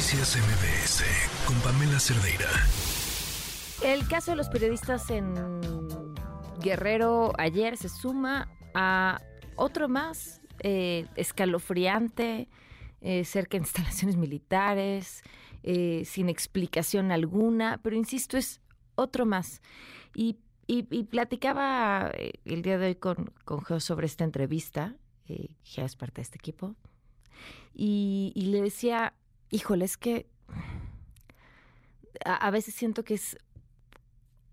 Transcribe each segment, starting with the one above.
Noticias MBS con Pamela Cerdeira. El caso de los periodistas en Guerrero ayer se suma a otro más eh, escalofriante, eh, cerca de instalaciones militares, eh, sin explicación alguna, pero insisto, es otro más. Y, platicaba el día de hoy con, con Geo sobre esta entrevista, Geo es parte de este equipo, y, le decía, híjole, es que a, veces siento que es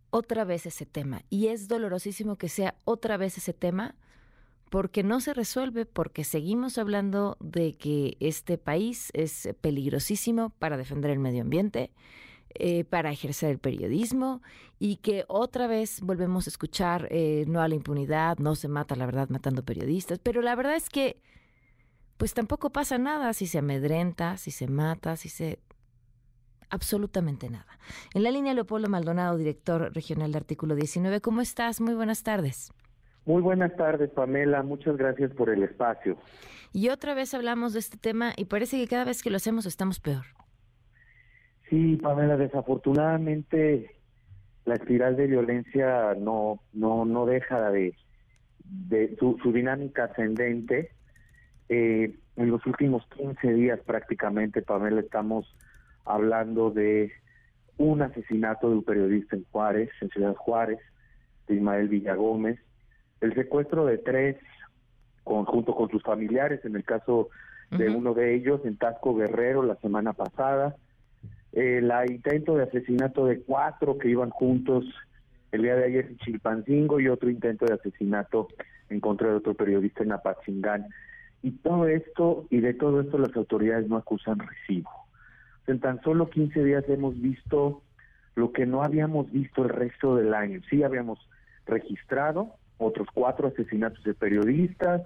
otra vez ese tema y es dolorosísimo que sea otra vez ese tema porque no se resuelve, porque seguimos hablando de que este país es peligrosísimo para defender el medio ambiente, eh, para ejercer el periodismo y que otra vez volvemos a escuchar eh, no a la impunidad, no se mata la verdad matando periodistas, pero la verdad es que pues tampoco pasa nada si se amedrenta, si se mata, si se... absolutamente nada. En la línea Leopoldo Maldonado, director regional de Artículo 19. ¿Cómo estás? Muy buenas tardes. Muy buenas tardes, Pamela. Muchas gracias por el espacio. Y otra vez hablamos de este tema y parece que cada vez que lo hacemos estamos peor. Sí, Pamela, desafortunadamente la espiral de violencia no no no deja de, de su, su dinámica ascendente eh, en los últimos 15 días prácticamente, Pamela, estamos hablando de un asesinato de un periodista en Juárez, en Ciudad Juárez, de Ismael Villagómez, el secuestro de tres junto con sus familiares, en el caso de uno de ellos, en Tasco Guerrero la semana pasada, el intento de asesinato de cuatro que iban juntos el día de ayer en Chilpancingo y otro intento de asesinato en contra de otro periodista en Apatzingán. Y todo esto, y de todo esto las autoridades no acusan recibo. En tan solo 15 días hemos visto lo que no habíamos visto el resto del año. Sí habíamos registrado otros cuatro asesinatos de periodistas,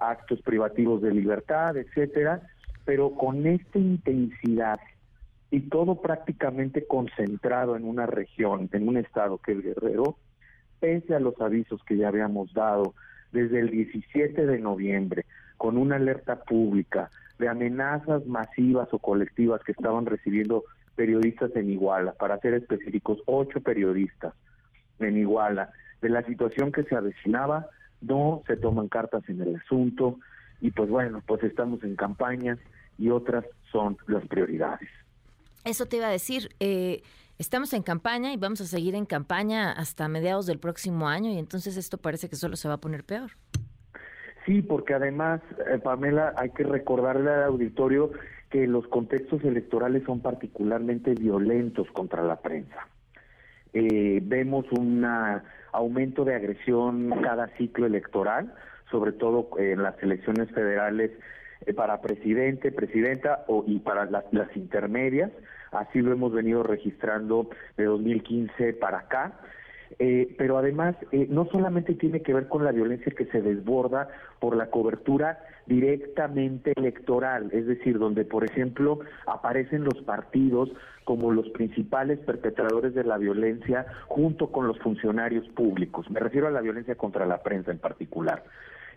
actos privativos de libertad, etcétera, pero con esta intensidad y todo prácticamente concentrado en una región, en un estado que es Guerrero, pese a los avisos que ya habíamos dado desde el 17 de noviembre, con una alerta pública de amenazas masivas o colectivas que estaban recibiendo periodistas en Iguala, para ser específicos, ocho periodistas en Iguala, de la situación que se avecinaba, no se toman cartas en el asunto y pues bueno, pues estamos en campañas y otras son las prioridades. Eso te iba a decir, eh, estamos en campaña y vamos a seguir en campaña hasta mediados del próximo año y entonces esto parece que solo se va a poner peor. Sí, porque además, eh, Pamela, hay que recordarle al auditorio que los contextos electorales son particularmente violentos contra la prensa. Eh, vemos un aumento de agresión cada ciclo electoral, sobre todo en las elecciones federales para presidente, presidenta o, y para las intermedias. Así lo hemos venido registrando de 2015 para acá. Eh, pero además eh, no solamente tiene que ver con la violencia que se desborda por la cobertura directamente electoral, es decir, donde por ejemplo aparecen los partidos como los principales perpetradores de la violencia junto con los funcionarios públicos. Me refiero a la violencia contra la prensa en particular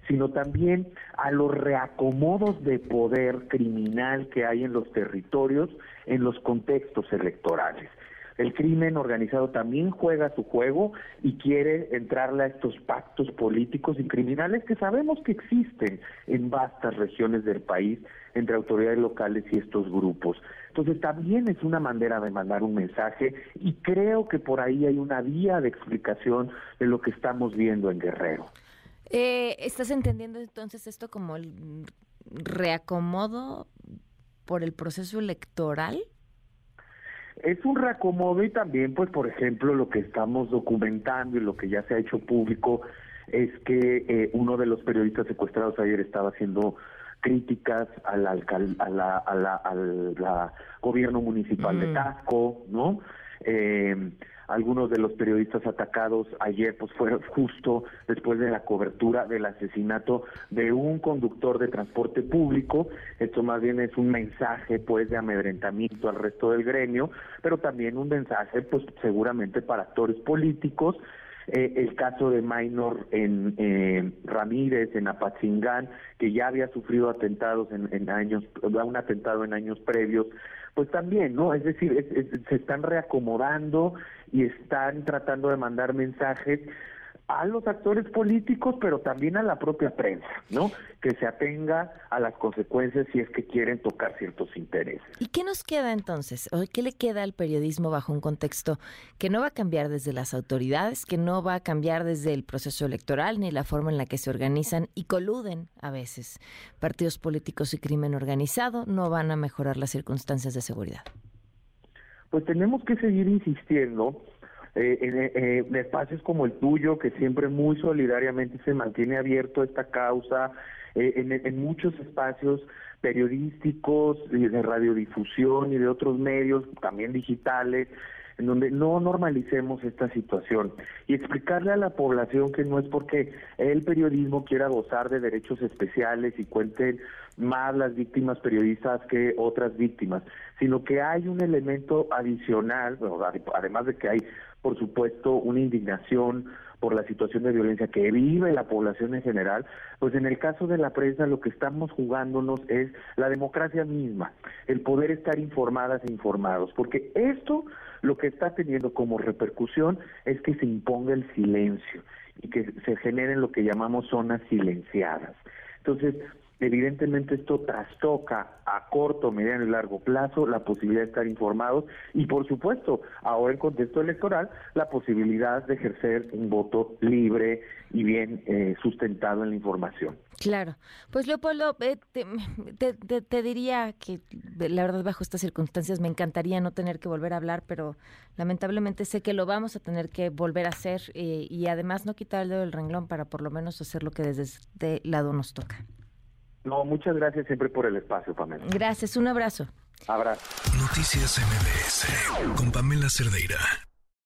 sino también a los reacomodos de poder criminal que hay en los territorios en los contextos electorales. El crimen organizado también juega su juego y quiere entrarle a estos pactos políticos y criminales que sabemos que existen en vastas regiones del país entre autoridades locales y estos grupos. Entonces también es una manera de mandar un mensaje y creo que por ahí hay una vía de explicación de lo que estamos viendo en Guerrero. Eh, ¿Estás entendiendo entonces esto como el reacomodo por el proceso electoral? Es un reacomodo y también, pues, por ejemplo, lo que estamos documentando y lo que ya se ha hecho público es que eh, uno de los periodistas secuestrados ayer estaba haciendo críticas al, alcal a la, a la, al gobierno municipal de Tasco, ¿no? Eh, algunos de los periodistas atacados ayer pues fueron justo después de la cobertura del asesinato de un conductor de transporte público. Esto más bien es un mensaje pues de amedrentamiento al resto del gremio, pero también un mensaje pues seguramente para actores políticos eh, el caso de Minor en eh, Ramírez, en Apatzingán, que ya había sufrido atentados en, años, un atentado en años previos, pues también, ¿no? Es decir, se están reacomodando y están tratando de mandar mensajes a los actores políticos, pero también a la propia prensa, ¿no? Que se atenga a las consecuencias si es que quieren tocar ciertos intereses. ¿Y qué nos queda entonces? ¿Qué le queda al periodismo bajo un contexto que no va a cambiar desde las autoridades, que no va a cambiar desde el proceso electoral ni la forma en la que se organizan y coluden a veces partidos políticos y crimen organizado? No van a mejorar las circunstancias de seguridad. Pues tenemos que seguir insistiendo eh, eh, en, espacios como el tuyo, que siempre muy solidariamente se mantiene abierto esta causa, eh, en, muchos espacios periodísticos, de radiodifusión y de otros medios, también digitales, en donde no normalicemos esta situación. Y explicarle a la población que no es porque el periodismo quiera gozar de derechos especiales y cuenten más las víctimas periodistas que otras víctimas, sino que hay un elemento adicional, además de que hay por supuesto, una indignación por la situación de violencia que vive la población en general, pues en el caso de la prensa lo que estamos jugándonos es la democracia misma, el poder estar informadas e informados, porque esto lo que está teniendo como repercusión es que se imponga el silencio y que se generen lo que llamamos zonas silenciadas. Entonces, Evidentemente esto trastoca a corto, mediano y largo plazo la posibilidad de estar informados y por supuesto, ahora en contexto electoral, la posibilidad de ejercer un voto libre y bien eh, sustentado en la información. Claro, pues Leopoldo, eh, te, diría que la verdad bajo estas circunstancias me encantaría no tener que volver a hablar, pero lamentablemente sé que lo vamos a tener que volver a hacer eh, y además no quitar el dedo del renglón para por lo menos hacer lo que desde este lado nos toca. No, muchas gracias siempre por el espacio, Pamela. Gracias, un abrazo. Abrazo. Noticias MBS con Pamela Cerdeira.